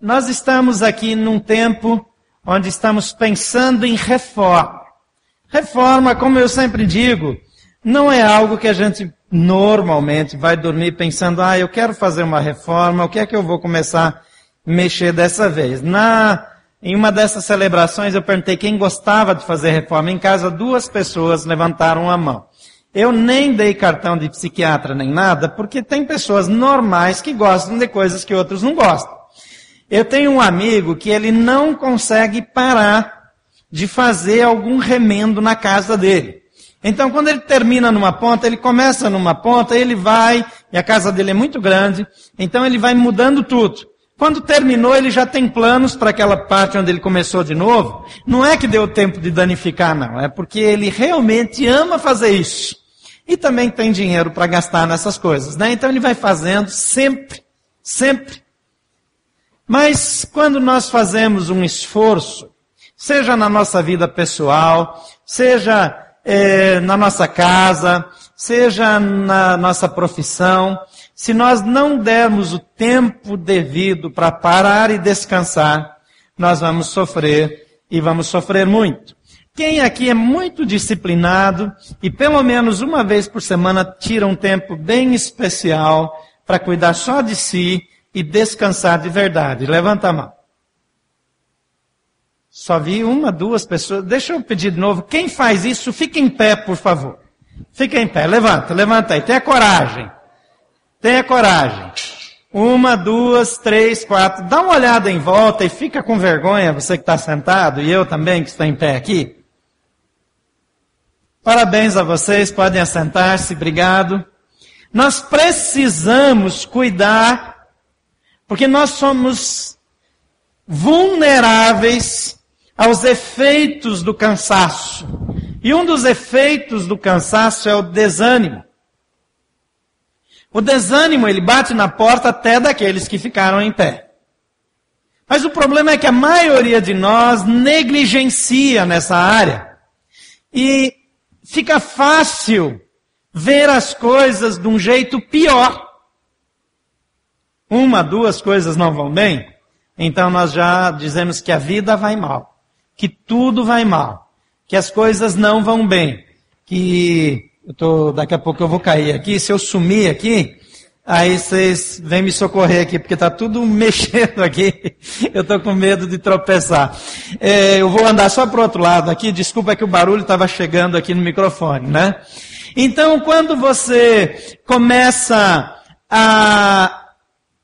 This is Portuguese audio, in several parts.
nós estamos aqui num tempo onde estamos pensando em reforma. Reforma, como eu sempre digo, não é algo que a gente normalmente vai dormir pensando, ah, eu quero fazer uma reforma, o que é que eu vou começar a mexer dessa vez? Na, em uma dessas celebrações eu perguntei quem gostava de fazer reforma em casa, duas pessoas levantaram a mão. Eu nem dei cartão de psiquiatra nem nada, porque tem pessoas normais que gostam de coisas que outros não gostam. Eu tenho um amigo que ele não consegue parar de fazer algum remendo na casa dele. Então, quando ele termina numa ponta, ele começa numa ponta, ele vai, e a casa dele é muito grande, então ele vai mudando tudo. Quando terminou, ele já tem planos para aquela parte onde ele começou de novo. Não é que deu tempo de danificar, não. É porque ele realmente ama fazer isso. E também tem dinheiro para gastar nessas coisas, né? Então ele vai fazendo sempre, sempre, mas quando nós fazemos um esforço, seja na nossa vida pessoal, seja é, na nossa casa, seja na nossa profissão, se nós não dermos o tempo devido para parar e descansar, nós vamos sofrer e vamos sofrer muito. Quem aqui é muito disciplinado e pelo menos uma vez por semana tira um tempo bem especial para cuidar só de si e descansar de verdade. Levanta a mão. Só vi uma, duas pessoas. Deixa eu pedir de novo. Quem faz isso, fica em pé, por favor. Fica em pé. Levanta, levanta aí. Tenha coragem. Tenha coragem. Uma, duas, três, quatro. Dá uma olhada em volta e fica com vergonha, você que está sentado, e eu também que estou em pé aqui. Parabéns a vocês, podem assentar-se, obrigado. Nós precisamos cuidar porque nós somos vulneráveis aos efeitos do cansaço. E um dos efeitos do cansaço é o desânimo. O desânimo, ele bate na porta até daqueles que ficaram em pé. Mas o problema é que a maioria de nós negligencia nessa área. E fica fácil ver as coisas de um jeito pior uma, duas coisas não vão bem, então nós já dizemos que a vida vai mal, que tudo vai mal, que as coisas não vão bem, que eu tô, daqui a pouco eu vou cair aqui, se eu sumir aqui, aí vocês vêm me socorrer aqui, porque está tudo mexendo aqui, eu estou com medo de tropeçar. É, eu vou andar só para o outro lado aqui, desculpa que o barulho estava chegando aqui no microfone, né? Então, quando você começa a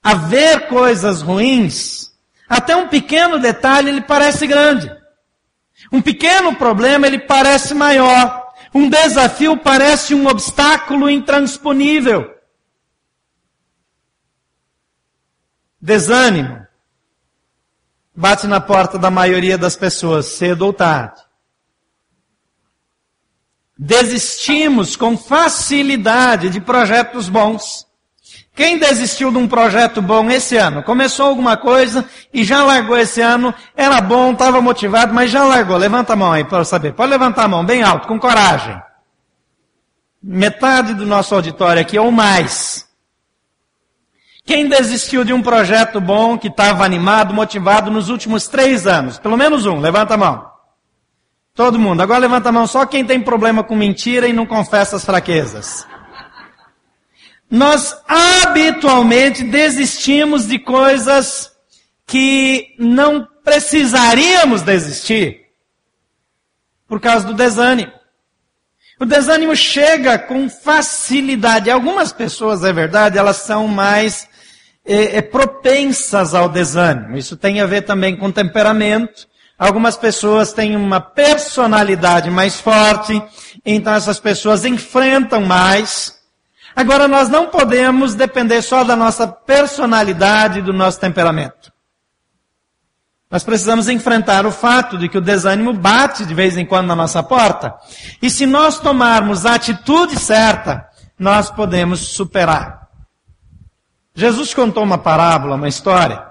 a ver coisas ruins, até um pequeno detalhe ele parece grande. Um pequeno problema ele parece maior. Um desafio parece um obstáculo intransponível. Desânimo bate na porta da maioria das pessoas, cedo ou tarde. Desistimos com facilidade de projetos bons. Quem desistiu de um projeto bom esse ano? Começou alguma coisa e já largou esse ano, era bom, estava motivado, mas já largou. Levanta a mão aí para saber. Pode levantar a mão bem alto, com coragem. Metade do nosso auditório aqui ou mais. Quem desistiu de um projeto bom, que estava animado, motivado nos últimos três anos? Pelo menos um, levanta a mão. Todo mundo. Agora levanta a mão só quem tem problema com mentira e não confessa as fraquezas nós habitualmente desistimos de coisas que não precisaríamos desistir por causa do desânimo. O desânimo chega com facilidade. Algumas pessoas, é verdade, elas são mais é, é, propensas ao desânimo. Isso tem a ver também com temperamento. Algumas pessoas têm uma personalidade mais forte, então essas pessoas enfrentam mais. Agora, nós não podemos depender só da nossa personalidade do nosso temperamento. Nós precisamos enfrentar o fato de que o desânimo bate de vez em quando na nossa porta. E se nós tomarmos a atitude certa, nós podemos superar. Jesus contou uma parábola, uma história,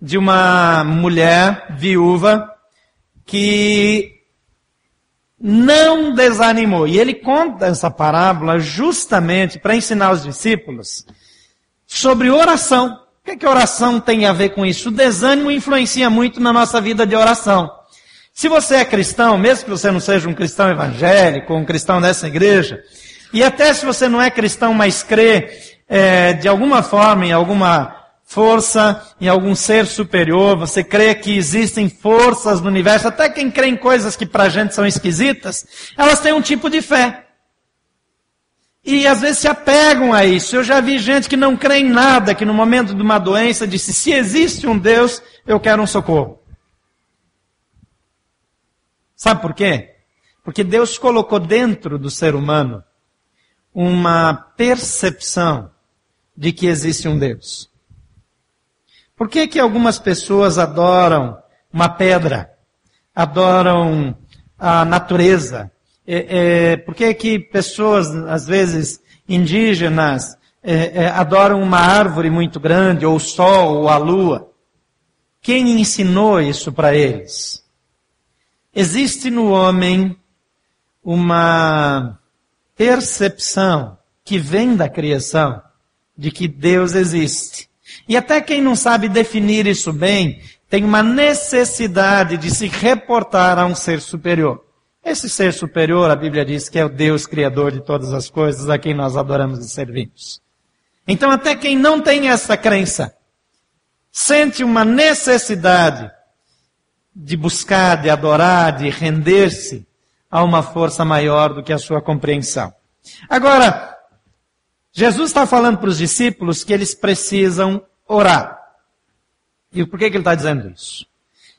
de uma mulher viúva que não desanimou. E ele conta essa parábola justamente para ensinar os discípulos sobre oração. O que, é que oração tem a ver com isso? O desânimo influencia muito na nossa vida de oração. Se você é cristão, mesmo que você não seja um cristão evangélico, um cristão dessa igreja, e até se você não é cristão, mas crê é, de alguma forma em alguma força, em algum ser superior, você crê que existem forças no universo, até quem crê em coisas que para a gente são esquisitas, elas têm um tipo de fé. E às vezes se apegam a isso. Eu já vi gente que não crê em nada, que no momento de uma doença disse: se existe um Deus, eu quero um socorro. Sabe por quê? Porque Deus colocou dentro do ser humano uma percepção de que existe um Deus. Por que que algumas pessoas adoram uma pedra, adoram a natureza, é, é, por que que pessoas, às vezes, indígenas, é, é, adoram uma árvore muito grande, ou o sol, ou a lua? Quem ensinou isso para eles? Existe no homem uma percepção que vem da criação de que Deus existe. E até quem não sabe definir isso bem, tem uma necessidade de se reportar a um ser superior. Esse ser superior, a Bíblia diz que é o Deus Criador de todas as coisas, a quem nós adoramos e servimos. Então, até quem não tem essa crença, sente uma necessidade de buscar, de adorar, de render-se a uma força maior do que a sua compreensão. Agora, Jesus está falando para os discípulos que eles precisam orar. E por que, que ele está dizendo isso?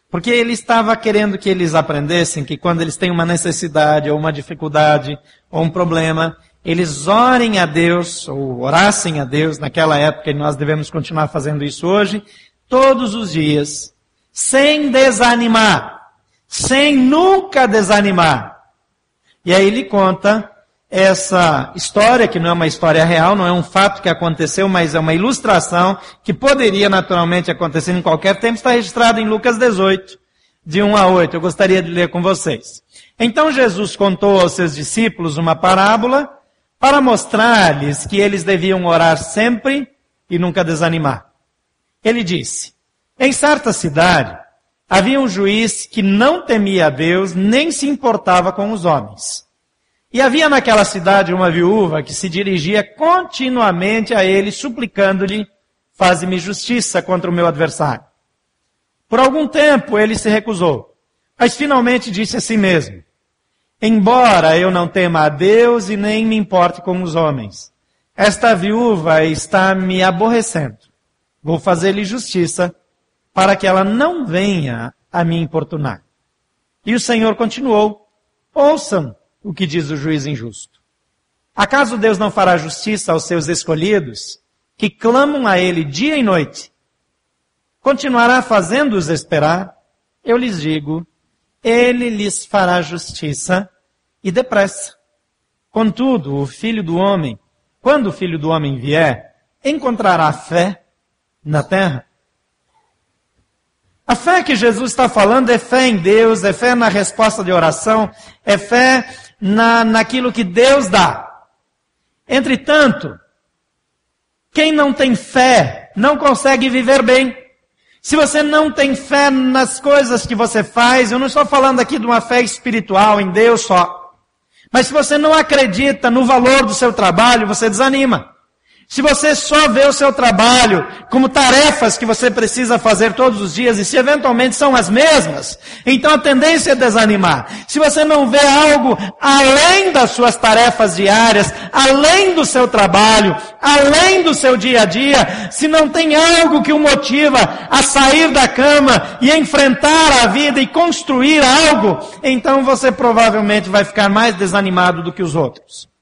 Porque ele estava querendo que eles aprendessem que quando eles têm uma necessidade, ou uma dificuldade, ou um problema, eles orem a Deus, ou orassem a Deus naquela época, e nós devemos continuar fazendo isso hoje, todos os dias, sem desanimar, sem nunca desanimar. E aí ele conta essa história, que não é uma história real, não é um fato que aconteceu, mas é uma ilustração que poderia naturalmente acontecer em qualquer tempo, está registrado em Lucas 18, de 1 a 8. Eu gostaria de ler com vocês. Então Jesus contou aos seus discípulos uma parábola para mostrar-lhes que eles deviam orar sempre e nunca desanimar. Ele disse: Em certa cidade havia um juiz que não temia a Deus nem se importava com os homens. E havia naquela cidade uma viúva que se dirigia continuamente a ele, suplicando-lhe: Faze-me justiça contra o meu adversário. Por algum tempo ele se recusou, mas finalmente disse a si mesmo: Embora eu não tema a Deus e nem me importe com os homens, esta viúva está me aborrecendo. Vou fazer-lhe justiça para que ela não venha a me importunar. E o Senhor continuou: Ouçam o que diz o juiz injusto. Acaso Deus não fará justiça aos seus escolhidos, que clamam a Ele dia e noite? Continuará fazendo-os esperar? Eu lhes digo, Ele lhes fará justiça e depressa. Contudo, o filho do homem, quando o filho do homem vier, encontrará fé na terra? A fé que Jesus está falando é fé em Deus, é fé na resposta de oração, é fé na, naquilo que Deus dá. Entretanto, quem não tem fé não consegue viver bem. Se você não tem fé nas coisas que você faz, eu não estou falando aqui de uma fé espiritual em Deus só. Mas se você não acredita no valor do seu trabalho, você desanima. Se você só vê o seu trabalho como tarefas que você precisa fazer todos os dias, e se eventualmente são as mesmas, então a tendência é desanimar. Se você não vê algo além das suas tarefas diárias, além do seu trabalho, além do seu dia a dia, se não tem algo que o motiva a sair da cama e enfrentar a vida e construir algo, então você provavelmente vai ficar mais desanimado do que os outros.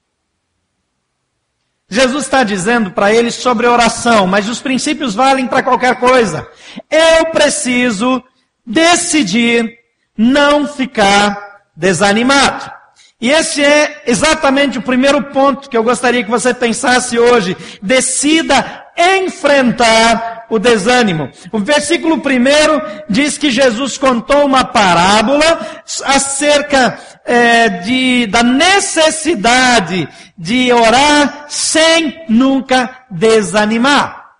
Jesus está dizendo para eles sobre oração, mas os princípios valem para qualquer coisa. Eu preciso decidir não ficar desanimado. E esse é exatamente o primeiro ponto que eu gostaria que você pensasse hoje. Decida enfrentar o desânimo. O versículo primeiro diz que Jesus contou uma parábola acerca é, de, da necessidade de orar sem nunca desanimar.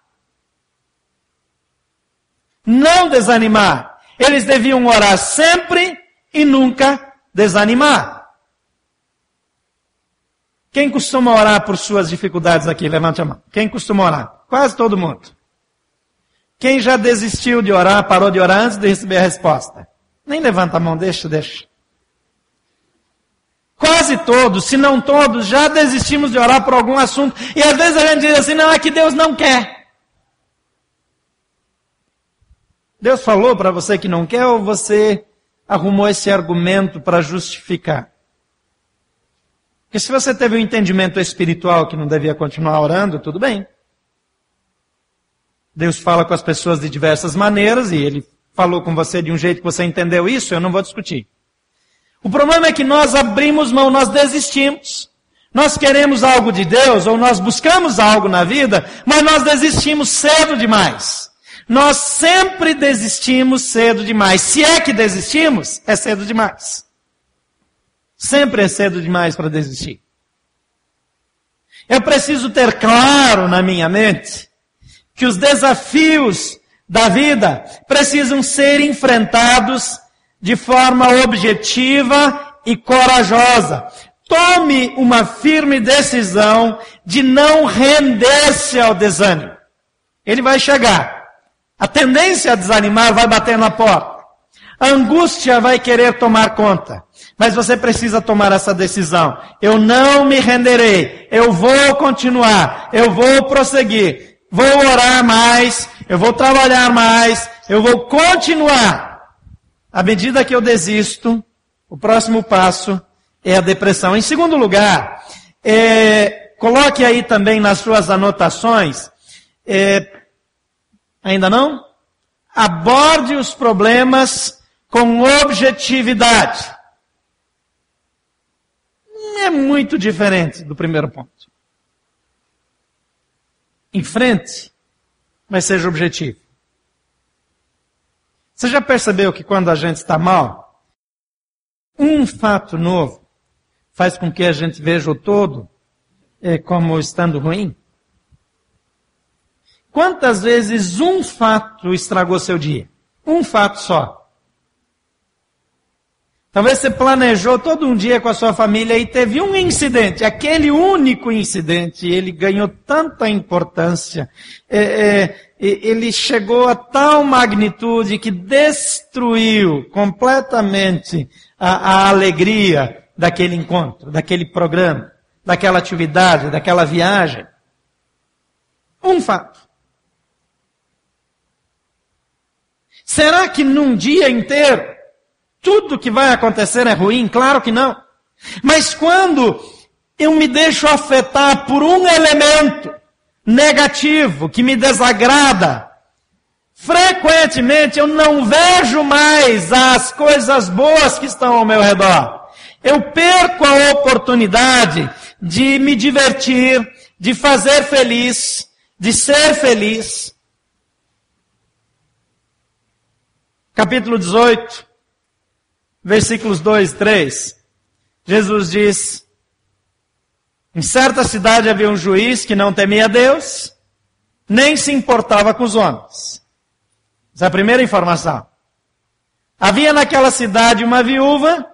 Não desanimar. Eles deviam orar sempre e nunca desanimar. Quem costuma orar por suas dificuldades aqui? Levante a mão. Quem costuma orar? Quase todo mundo. Quem já desistiu de orar, parou de orar antes de receber a resposta? Nem levanta a mão, deixa, deixa. Quase todos, se não todos, já desistimos de orar por algum assunto. E às vezes a gente diz assim, não, é que Deus não quer. Deus falou para você que não quer ou você arrumou esse argumento para justificar? Porque se você teve um entendimento espiritual que não devia continuar orando, tudo bem. Deus fala com as pessoas de diversas maneiras e ele falou com você de um jeito que você entendeu isso, eu não vou discutir. O problema é que nós abrimos mão, nós desistimos. Nós queremos algo de Deus, ou nós buscamos algo na vida, mas nós desistimos cedo demais. Nós sempre desistimos cedo demais. Se é que desistimos, é cedo demais. Sempre é cedo demais para desistir. Eu preciso ter claro na minha mente que os desafios da vida precisam ser enfrentados de forma objetiva e corajosa. Tome uma firme decisão de não render-se ao desânimo. Ele vai chegar. A tendência a desanimar vai bater na porta. A angústia vai querer tomar conta. Mas você precisa tomar essa decisão. Eu não me renderei. Eu vou continuar. Eu vou prosseguir. Vou orar mais. Eu vou trabalhar mais. Eu vou continuar. À medida que eu desisto, o próximo passo é a depressão. Em segundo lugar, é, coloque aí também nas suas anotações, é, ainda não? Aborde os problemas com objetividade. É muito diferente do primeiro ponto. Enfrente, mas seja objetivo. Você já percebeu que quando a gente está mal, um fato novo faz com que a gente veja o todo é, como estando ruim? Quantas vezes um fato estragou seu dia? Um fato só. Talvez você planejou todo um dia com a sua família e teve um incidente, aquele único incidente, ele ganhou tanta importância, é, é, ele chegou a tal magnitude que destruiu completamente a, a alegria daquele encontro, daquele programa, daquela atividade, daquela viagem. Um fato. Será que num dia inteiro tudo que vai acontecer é ruim? Claro que não. Mas quando eu me deixo afetar por um elemento negativo que me desagrada, frequentemente eu não vejo mais as coisas boas que estão ao meu redor. Eu perco a oportunidade de me divertir, de fazer feliz, de ser feliz. Capítulo 18, versículos 2 e 3. Jesus diz: Em certa cidade havia um juiz que não temia Deus, nem se importava com os homens. Essa é a primeira informação. Havia naquela cidade uma viúva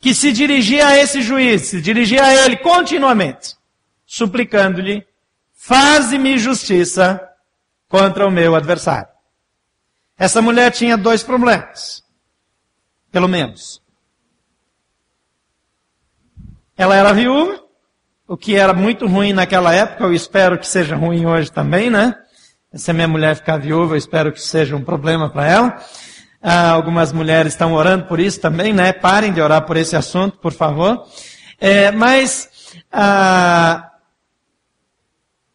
que se dirigia a esse juiz, se dirigia a ele continuamente, suplicando-lhe: Faze-me justiça contra o meu adversário. Essa mulher tinha dois problemas pelo menos. Ela era viúva, o que era muito ruim naquela época, eu espero que seja ruim hoje também, né? Se a minha mulher ficar viúva, eu espero que seja um problema para ela. Ah, algumas mulheres estão orando por isso também, né? Parem de orar por esse assunto, por favor. É, mas ah,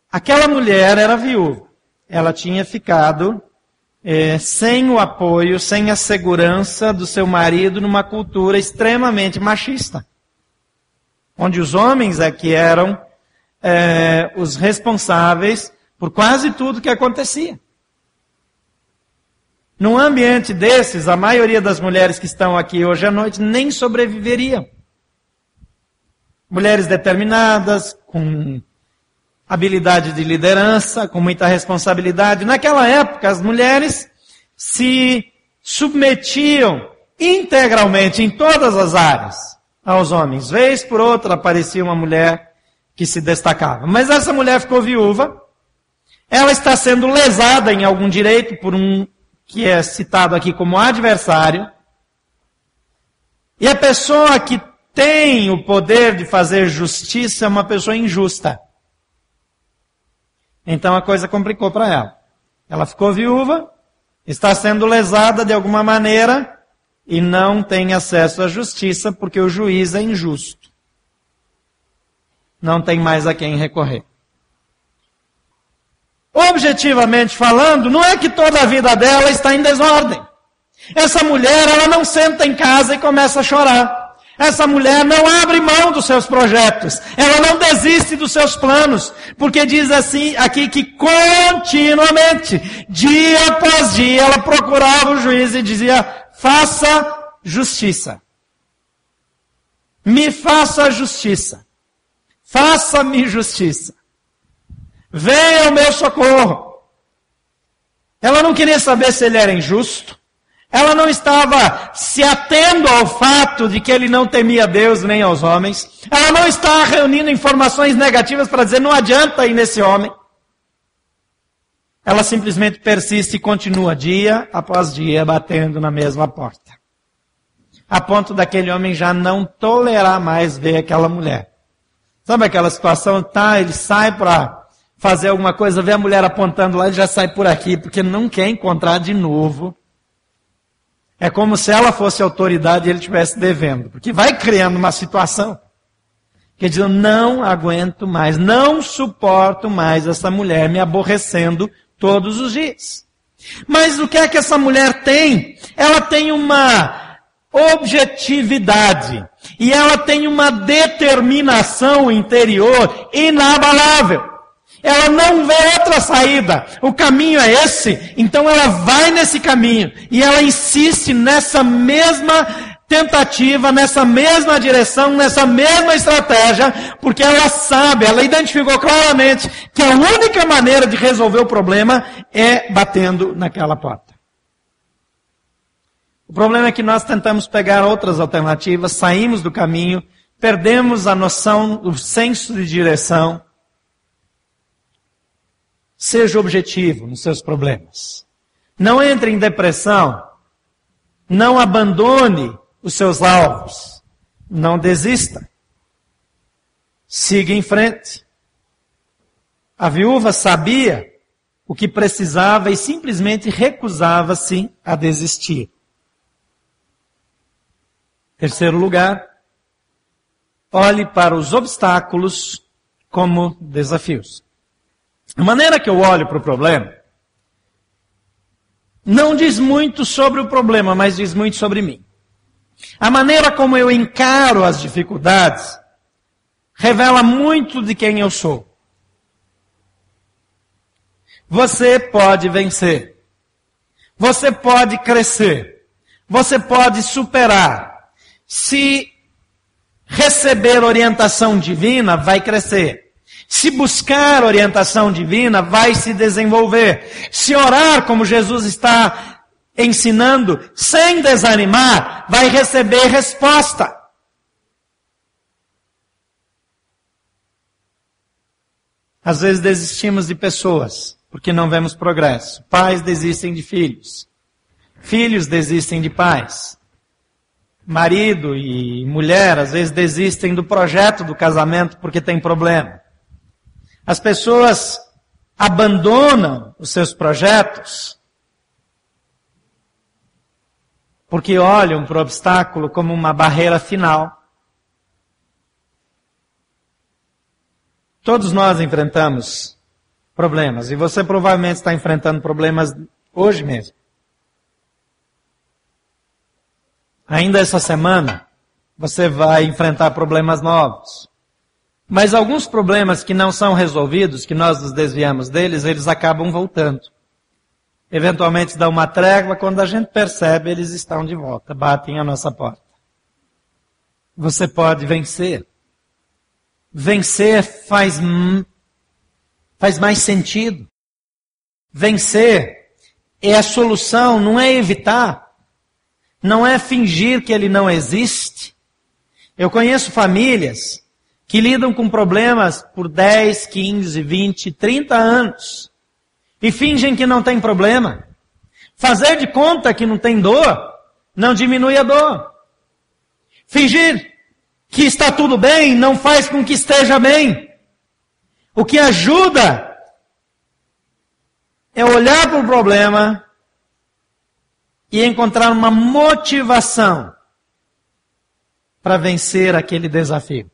aquela mulher era viúva. Ela tinha ficado é, sem o apoio, sem a segurança do seu marido numa cultura extremamente machista. Onde os homens é que eram é, os responsáveis por quase tudo que acontecia. Num ambiente desses, a maioria das mulheres que estão aqui hoje à noite nem sobreviveriam. Mulheres determinadas, com habilidade de liderança, com muita responsabilidade. Naquela época, as mulheres se submetiam integralmente em todas as áreas aos homens. Vez por outra aparecia uma mulher que se destacava. Mas essa mulher ficou viúva. Ela está sendo lesada em algum direito por um que é citado aqui como adversário. E a pessoa que tem o poder de fazer justiça é uma pessoa injusta. Então a coisa complicou para ela. Ela ficou viúva, está sendo lesada de alguma maneira, e não tem acesso à justiça porque o juiz é injusto. Não tem mais a quem recorrer. Objetivamente falando, não é que toda a vida dela está em desordem. Essa mulher, ela não senta em casa e começa a chorar. Essa mulher não abre mão dos seus projetos. Ela não desiste dos seus planos. Porque diz assim, aqui que continuamente, dia após dia, ela procurava o juiz e dizia, faça justiça. Me faça justiça. Faça-me justiça. Venha ao meu socorro. Ela não queria saber se ele era injusto. Ela não estava se atendo ao fato de que ele não temia Deus nem aos homens. Ela não está reunindo informações negativas para dizer não adianta ir nesse homem. Ela simplesmente persiste e continua dia após dia batendo na mesma porta. A ponto daquele homem já não tolerar mais ver aquela mulher. Sabe aquela situação? Tá, ele sai para fazer alguma coisa, vê a mulher apontando lá, ele já sai por aqui, porque não quer encontrar de novo. É como se ela fosse autoridade e ele estivesse devendo. Porque vai criando uma situação. Quer dizer, eu não aguento mais, não suporto mais essa mulher me aborrecendo todos os dias. Mas o que é que essa mulher tem? Ela tem uma objetividade e ela tem uma determinação interior inabalável. Ela não vê outra saída. O caminho é esse, então ela vai nesse caminho e ela insiste nessa mesma tentativa, nessa mesma direção, nessa mesma estratégia, porque ela sabe, ela identificou claramente que a única maneira de resolver o problema é batendo naquela porta. O problema é que nós tentamos pegar outras alternativas, saímos do caminho, perdemos a noção, o senso de direção. Seja objetivo nos seus problemas. Não entre em depressão. Não abandone os seus alvos. Não desista. Siga em frente. A viúva sabia o que precisava e simplesmente recusava-se a desistir. Terceiro lugar, olhe para os obstáculos como desafios. A maneira que eu olho para o problema não diz muito sobre o problema, mas diz muito sobre mim. A maneira como eu encaro as dificuldades revela muito de quem eu sou. Você pode vencer. Você pode crescer. Você pode superar. Se receber orientação divina, vai crescer. Se buscar orientação divina, vai se desenvolver. Se orar como Jesus está ensinando sem desanimar, vai receber resposta. Às vezes desistimos de pessoas porque não vemos progresso. Pais desistem de filhos. Filhos desistem de pais. Marido e mulher às vezes desistem do projeto do casamento porque tem problema. As pessoas abandonam os seus projetos porque olham para o obstáculo como uma barreira final. Todos nós enfrentamos problemas e você provavelmente está enfrentando problemas hoje mesmo. Ainda essa semana você vai enfrentar problemas novos. Mas alguns problemas que não são resolvidos, que nós nos desviamos deles, eles acabam voltando. Eventualmente dá uma trégua, quando a gente percebe, eles estão de volta, batem a nossa porta. Você pode vencer. Vencer faz, faz mais sentido. Vencer é a solução, não é evitar, não é fingir que ele não existe. Eu conheço famílias que lidam com problemas por 10, 15, 20, 30 anos e fingem que não tem problema. Fazer de conta que não tem dor não diminui a dor. Fingir que está tudo bem não faz com que esteja bem. O que ajuda é olhar para o problema e encontrar uma motivação para vencer aquele desafio.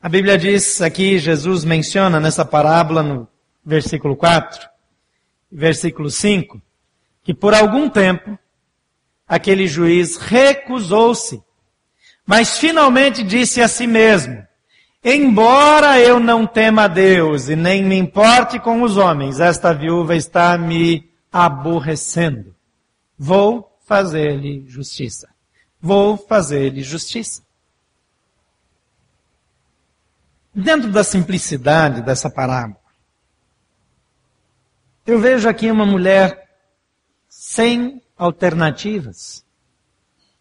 A Bíblia diz aqui, Jesus menciona nessa parábola no versículo 4, versículo 5, que por algum tempo aquele juiz recusou-se, mas finalmente disse a si mesmo, Embora eu não tema a Deus e nem me importe com os homens, esta viúva está me aborrecendo. Vou fazer-lhe justiça. Vou fazer-lhe justiça. Dentro da simplicidade dessa parábola, eu vejo aqui uma mulher sem alternativas,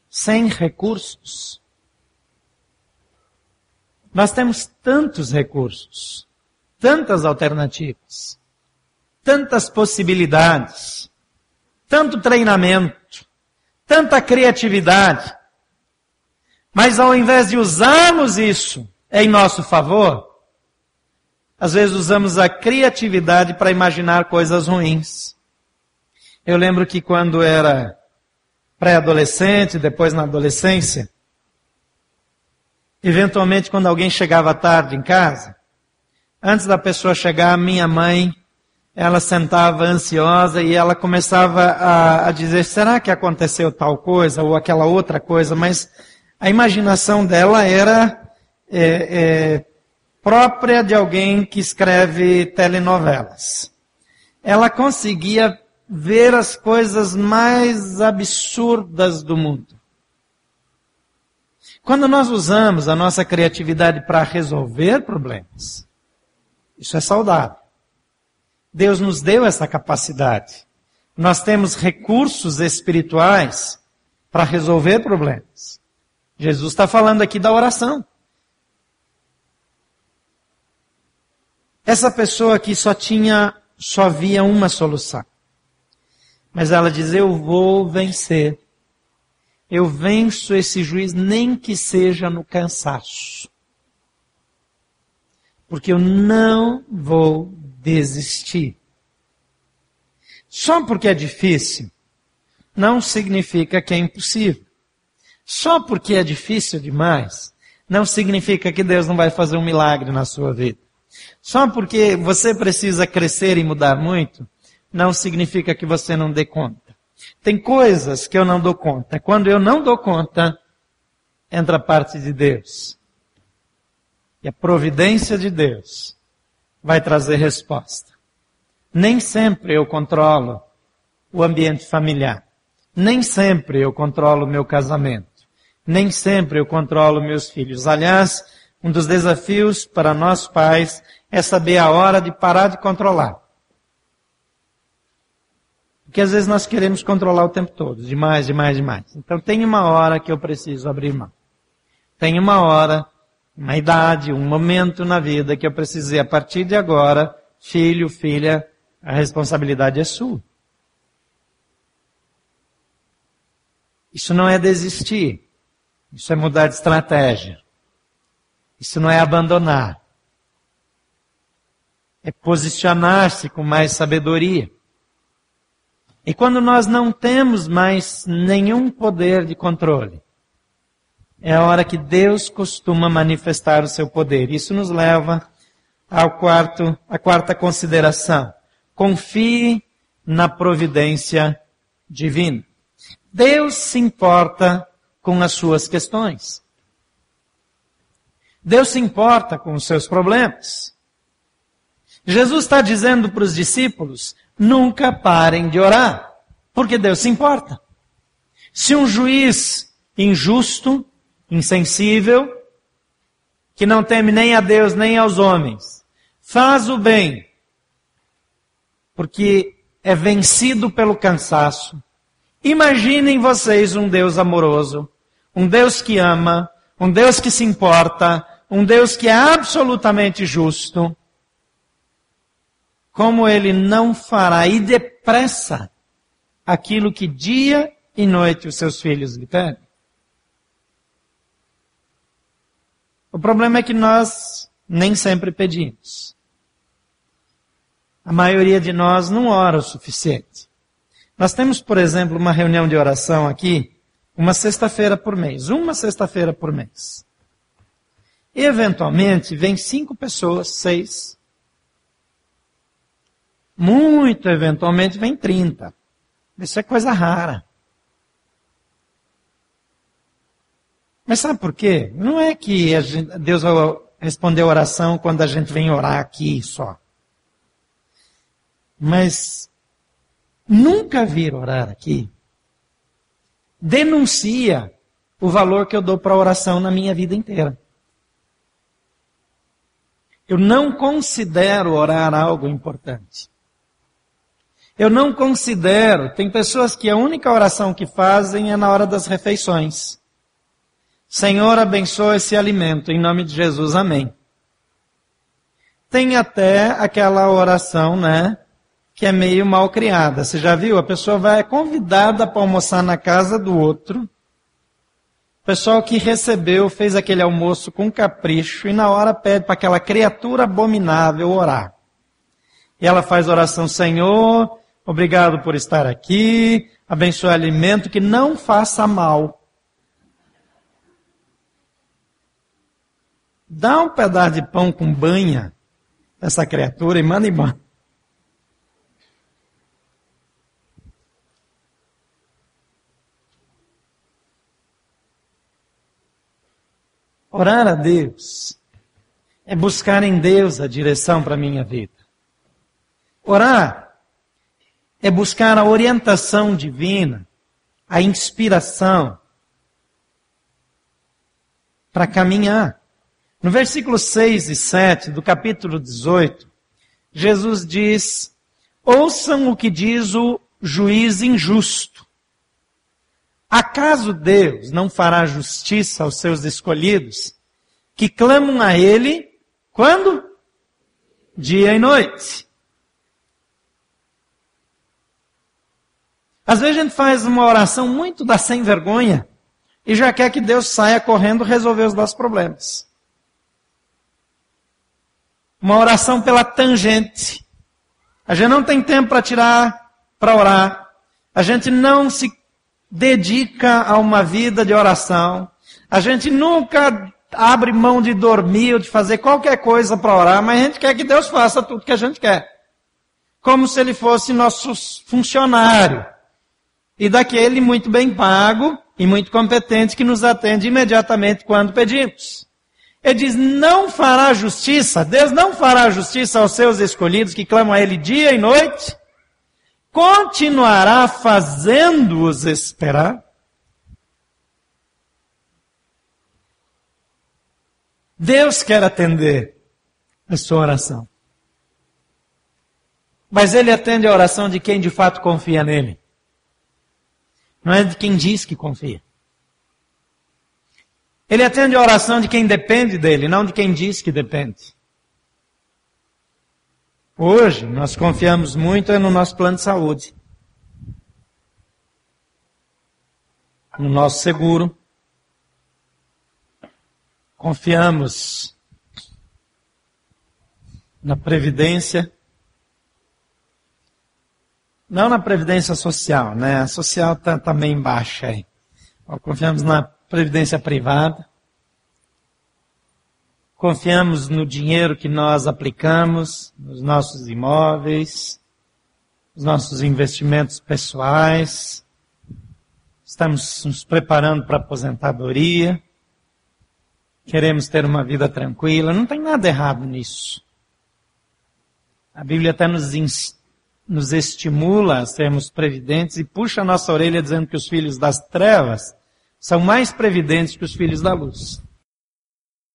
sem recursos. Nós temos tantos recursos, tantas alternativas, tantas possibilidades, tanto treinamento, tanta criatividade. Mas ao invés de usarmos isso em nosso favor, às vezes usamos a criatividade para imaginar coisas ruins. Eu lembro que quando era pré-adolescente, depois na adolescência, Eventualmente, quando alguém chegava tarde em casa, antes da pessoa chegar, minha mãe, ela sentava ansiosa e ela começava a, a dizer: será que aconteceu tal coisa ou aquela outra coisa? Mas a imaginação dela era é, é, própria de alguém que escreve telenovelas. Ela conseguia ver as coisas mais absurdas do mundo. Quando nós usamos a nossa criatividade para resolver problemas, isso é saudável. Deus nos deu essa capacidade. Nós temos recursos espirituais para resolver problemas. Jesus está falando aqui da oração. Essa pessoa aqui só tinha, só via uma solução. Mas ela diz: Eu vou vencer eu venço esse juiz, nem que seja no cansaço. Porque eu não vou desistir. Só porque é difícil, não significa que é impossível. Só porque é difícil demais, não significa que Deus não vai fazer um milagre na sua vida. Só porque você precisa crescer e mudar muito, não significa que você não dê conta. Tem coisas que eu não dou conta. Quando eu não dou conta, entra a parte de Deus. E a providência de Deus vai trazer resposta. Nem sempre eu controlo o ambiente familiar. Nem sempre eu controlo o meu casamento. Nem sempre eu controlo meus filhos. Aliás, um dos desafios para nós pais é saber a hora de parar de controlar. Porque às vezes nós queremos controlar o tempo todo, demais, demais, demais. Então tem uma hora que eu preciso abrir mão. Tem uma hora, uma idade, um momento na vida que eu preciso dizer, a partir de agora, filho, filha, a responsabilidade é sua. Isso não é desistir. Isso é mudar de estratégia. Isso não é abandonar. É posicionar-se com mais sabedoria. E quando nós não temos mais nenhum poder de controle, é a hora que Deus costuma manifestar o seu poder. Isso nos leva ao quarto, à quarta consideração. Confie na providência divina. Deus se importa com as suas questões. Deus se importa com os seus problemas. Jesus está dizendo para os discípulos: nunca parem de orar, porque Deus se importa. Se um juiz injusto, insensível, que não teme nem a Deus nem aos homens, faz o bem porque é vencido pelo cansaço. Imaginem vocês um Deus amoroso, um Deus que ama, um Deus que se importa, um Deus que é absolutamente justo. Como ele não fará e depressa aquilo que dia e noite os seus filhos lhe pedem? O problema é que nós nem sempre pedimos. A maioria de nós não ora o suficiente. Nós temos, por exemplo, uma reunião de oração aqui, uma sexta-feira por mês, uma sexta-feira por mês. Eventualmente, vem cinco pessoas, seis. Muito eventualmente vem trinta. Isso é coisa rara. Mas sabe por quê? Não é que gente, Deus vai responder a oração quando a gente vem orar aqui só. Mas nunca vir orar aqui denuncia o valor que eu dou para a oração na minha vida inteira. Eu não considero orar algo importante. Eu não considero, tem pessoas que a única oração que fazem é na hora das refeições. Senhor, abençoa esse alimento, em nome de Jesus, amém. Tem até aquela oração, né, que é meio mal criada. Você já viu? A pessoa vai convidada para almoçar na casa do outro. Pessoal que recebeu fez aquele almoço com capricho e na hora pede para aquela criatura abominável orar. E ela faz oração, Senhor, obrigado por estar aqui, abençoe o alimento que não faça mal. Dá um pedaço de pão com banha essa criatura e manda embora. Orar a Deus é buscar em Deus a direção para a minha vida. Orar é buscar a orientação divina, a inspiração para caminhar. No versículo 6 e 7 do capítulo 18, Jesus diz: Ouçam o que diz o juiz injusto. Acaso Deus não fará justiça aos seus escolhidos, que clamam a Ele, quando? Dia e noite. Às vezes a gente faz uma oração muito da sem vergonha e já quer que Deus saia correndo resolver os nossos problemas. Uma oração pela tangente. A gente não tem tempo para tirar para orar. A gente não se dedica a uma vida de oração. A gente nunca abre mão de dormir ou de fazer qualquer coisa para orar, mas a gente quer que Deus faça tudo que a gente quer. Como se ele fosse nosso funcionário. E daquele muito bem pago e muito competente que nos atende imediatamente quando pedimos. Ele diz, não fará justiça, Deus não fará justiça aos seus escolhidos que clamam a Ele dia e noite, continuará fazendo-os esperar? Deus quer atender a sua oração. Mas Ele atende a oração de quem de fato confia nele. Não é de quem diz que confia. Ele atende a oração de quem depende dele, não de quem diz que depende. Hoje, nós confiamos muito no nosso plano de saúde. No nosso seguro. Confiamos na previdência. Não na previdência social, né? A social está tá meio baixa aí. Confiamos na previdência privada. Confiamos no dinheiro que nós aplicamos, nos nossos imóveis, nos nossos investimentos pessoais. Estamos nos preparando para a aposentadoria. Queremos ter uma vida tranquila. Não tem nada errado nisso. A Bíblia até nos, nos estimula a sermos previdentes e puxa a nossa orelha dizendo que os filhos das trevas são mais previdentes que os filhos da luz.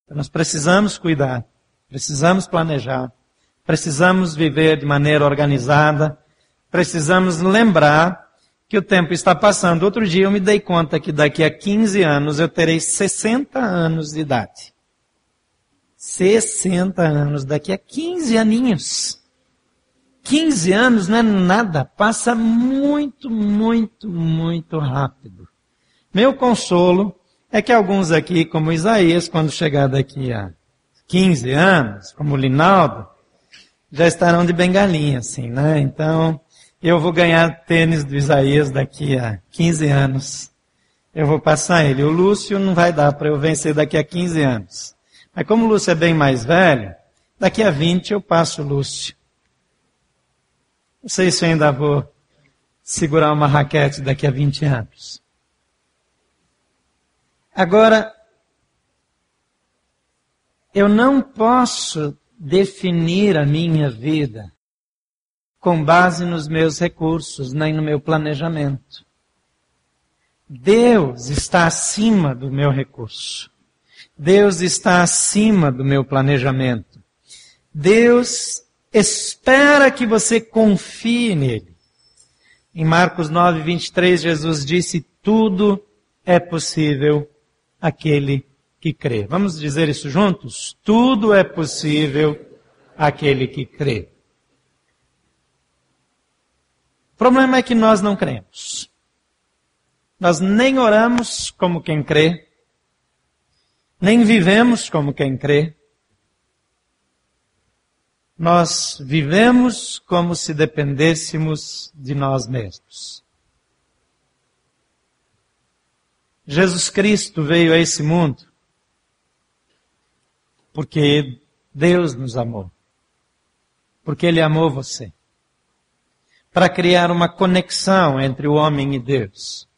Então nós precisamos cuidar, precisamos planejar, Precisamos viver de maneira organizada, precisamos lembrar que o tempo está passando. Outro dia eu me dei conta que daqui a 15 anos eu terei 60 anos de idade. 60 anos, daqui a 15 aninhos. 15 anos não é nada, passa muito, muito, muito rápido. Meu consolo é que alguns aqui, como Isaías, quando chegar daqui a 15 anos, como Linaldo, já estarão de bengalinha, assim, né? Então, eu vou ganhar tênis do Isaías daqui a 15 anos. Eu vou passar ele. O Lúcio não vai dar para eu vencer daqui a 15 anos. Mas como o Lúcio é bem mais velho, daqui a 20 eu passo o Lúcio. Não sei se eu ainda vou segurar uma raquete daqui a 20 anos. Agora, eu não posso definir a minha vida com base nos meus recursos, nem no meu planejamento. Deus está acima do meu recurso. Deus está acima do meu planejamento. Deus espera que você confie nele. Em Marcos 9, 23, Jesus disse: Tudo é possível aquele que crê. Vamos dizer isso juntos? Tudo é possível aquele que crê. O problema é que nós não cremos. Nós nem oramos como quem crê, nem vivemos como quem crê. Nós vivemos como se dependêssemos de nós mesmos. Jesus Cristo veio a esse mundo porque Deus nos amou. Porque Ele amou você. Para criar uma conexão entre o homem e Deus.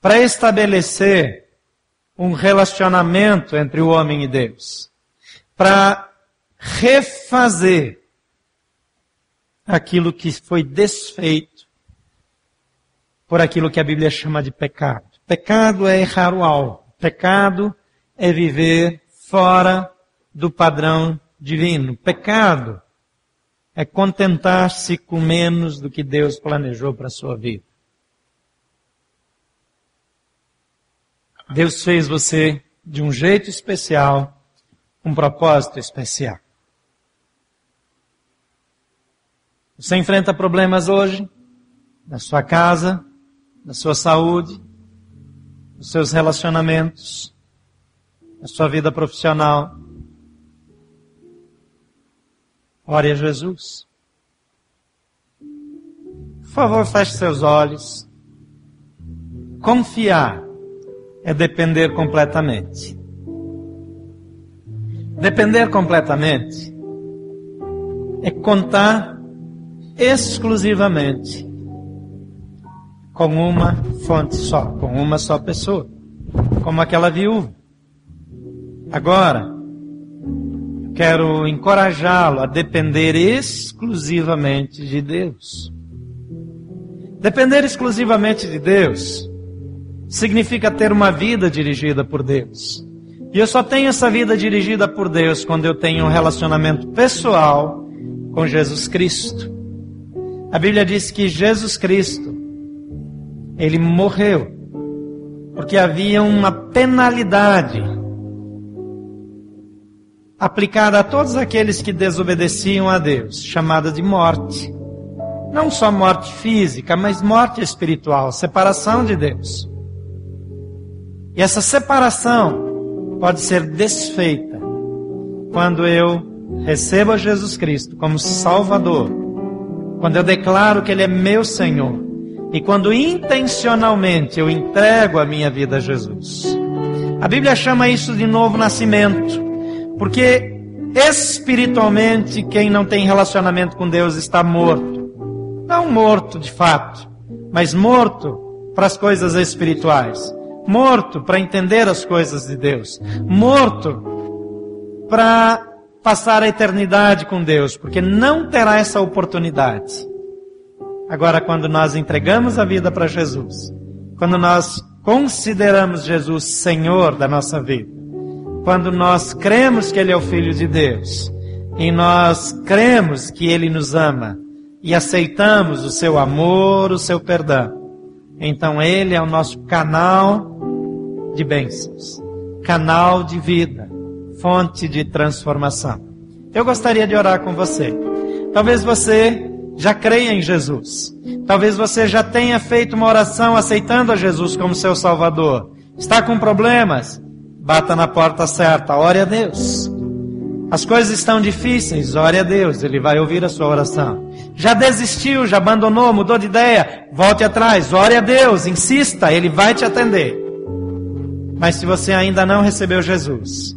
Para estabelecer um relacionamento entre o homem e Deus. Para refazer aquilo que foi desfeito por aquilo que a Bíblia chama de pecado. Pecado é errar o alvo. Pecado é viver fora do padrão divino. Pecado é contentar-se com menos do que Deus planejou para a sua vida. Deus fez você de um jeito especial, um propósito especial. Você enfrenta problemas hoje, na sua casa, na sua saúde, nos seus relacionamentos, na sua vida profissional. Ore a Jesus. Por favor, feche seus olhos. Confiar é depender completamente. Depender completamente é contar exclusivamente com uma fonte só, com uma só pessoa, como aquela viúva. Agora, quero encorajá-lo a depender exclusivamente de Deus. Depender exclusivamente de Deus significa ter uma vida dirigida por Deus. E eu só tenho essa vida dirigida por Deus quando eu tenho um relacionamento pessoal com Jesus Cristo. A Bíblia diz que Jesus Cristo ele morreu. Porque havia uma penalidade aplicada a todos aqueles que desobedeciam a Deus, chamada de morte. Não só morte física, mas morte espiritual, separação de Deus. E essa separação pode ser desfeita quando eu recebo a Jesus Cristo como Salvador, quando eu declaro que Ele é meu Senhor, e quando intencionalmente eu entrego a minha vida a Jesus. A Bíblia chama isso de novo nascimento, porque espiritualmente quem não tem relacionamento com Deus está morto. Não morto de fato, mas morto para as coisas espirituais. Morto para entender as coisas de Deus. Morto para passar a eternidade com Deus, porque não terá essa oportunidade. Agora, quando nós entregamos a vida para Jesus, quando nós consideramos Jesus Senhor da nossa vida, quando nós cremos que Ele é o Filho de Deus, e nós cremos que Ele nos ama e aceitamos o seu amor, o seu perdão, então Ele é o nosso canal de bênçãos, canal de vida, fonte de transformação. Eu gostaria de orar com você. Talvez você já creia em Jesus. Talvez você já tenha feito uma oração aceitando a Jesus como seu Salvador. Está com problemas? Bata na porta certa, ore a Deus. As coisas estão difíceis, ore a Deus, Ele vai ouvir a sua oração. Já desistiu, já abandonou, mudou de ideia, volte atrás, ore a Deus, insista, Ele vai te atender. Mas se você ainda não recebeu Jesus,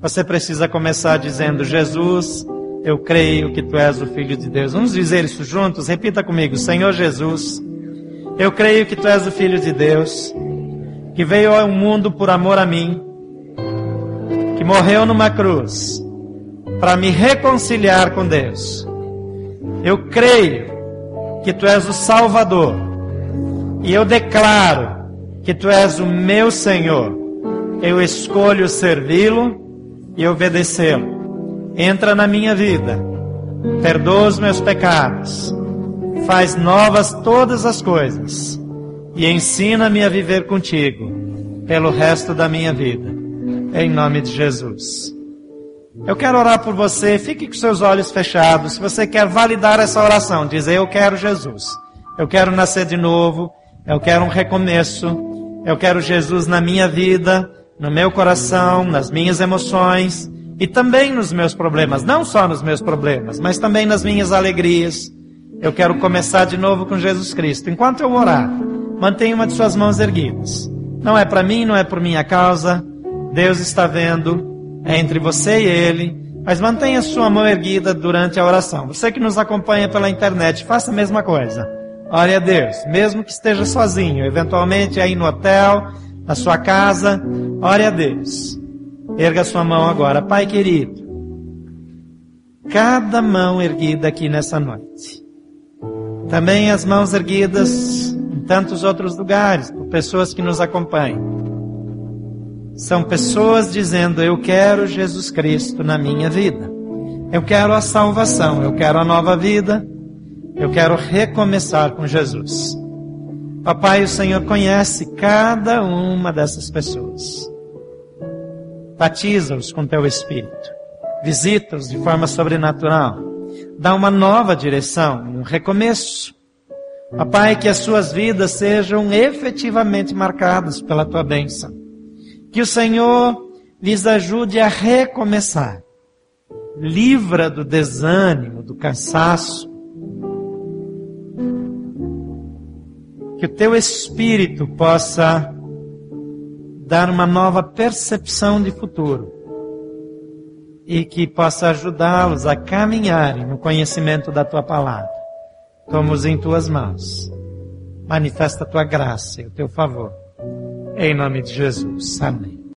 você precisa começar dizendo: Jesus, eu creio que tu és o Filho de Deus. Vamos dizer isso juntos? Repita comigo: Senhor Jesus, eu creio que tu és o Filho de Deus, que veio ao mundo por amor a mim, que morreu numa cruz para me reconciliar com Deus. Eu creio que tu és o Salvador e eu declaro que tu és o meu Senhor. Eu escolho servi-lo e obedecê-lo. Entra na minha vida, perdoa os meus pecados, faz novas todas as coisas e ensina-me a viver contigo pelo resto da minha vida. Em nome de Jesus. Eu quero orar por você, fique com seus olhos fechados. Se você quer validar essa oração, dizer eu quero Jesus. Eu quero nascer de novo, eu quero um recomeço, eu quero Jesus na minha vida, no meu coração, nas minhas emoções e também nos meus problemas, não só nos meus problemas, mas também nas minhas alegrias. Eu quero começar de novo com Jesus Cristo. Enquanto eu orar, mantenha uma de suas mãos erguidas. Não é para mim, não é por minha causa. Deus está vendo é entre você e ele, mas mantenha sua mão erguida durante a oração. Você que nos acompanha pela internet, faça a mesma coisa. Ore a Deus, mesmo que esteja sozinho, eventualmente aí no hotel, na sua casa, ore a Deus. Erga sua mão agora, Pai querido. Cada mão erguida aqui nessa noite. Também as mãos erguidas em tantos outros lugares, por pessoas que nos acompanham. São pessoas dizendo: Eu quero Jesus Cristo na minha vida. Eu quero a salvação, eu quero a nova vida. Eu quero recomeçar com Jesus. Papai, o Senhor conhece cada uma dessas pessoas. Batiza-os com teu Espírito. Visita-os de forma sobrenatural. Dá uma nova direção, um recomeço. Papai, que as suas vidas sejam efetivamente marcadas pela tua bênção. Que o Senhor lhes ajude a recomeçar. Livra do desânimo, do cansaço. Que o teu espírito possa dar uma nova percepção de futuro e que possa ajudá-los a caminharem no conhecimento da tua palavra. Toma-os em tuas mãos. Manifesta a tua graça e o teu favor. Em nome de Jesus. Amém.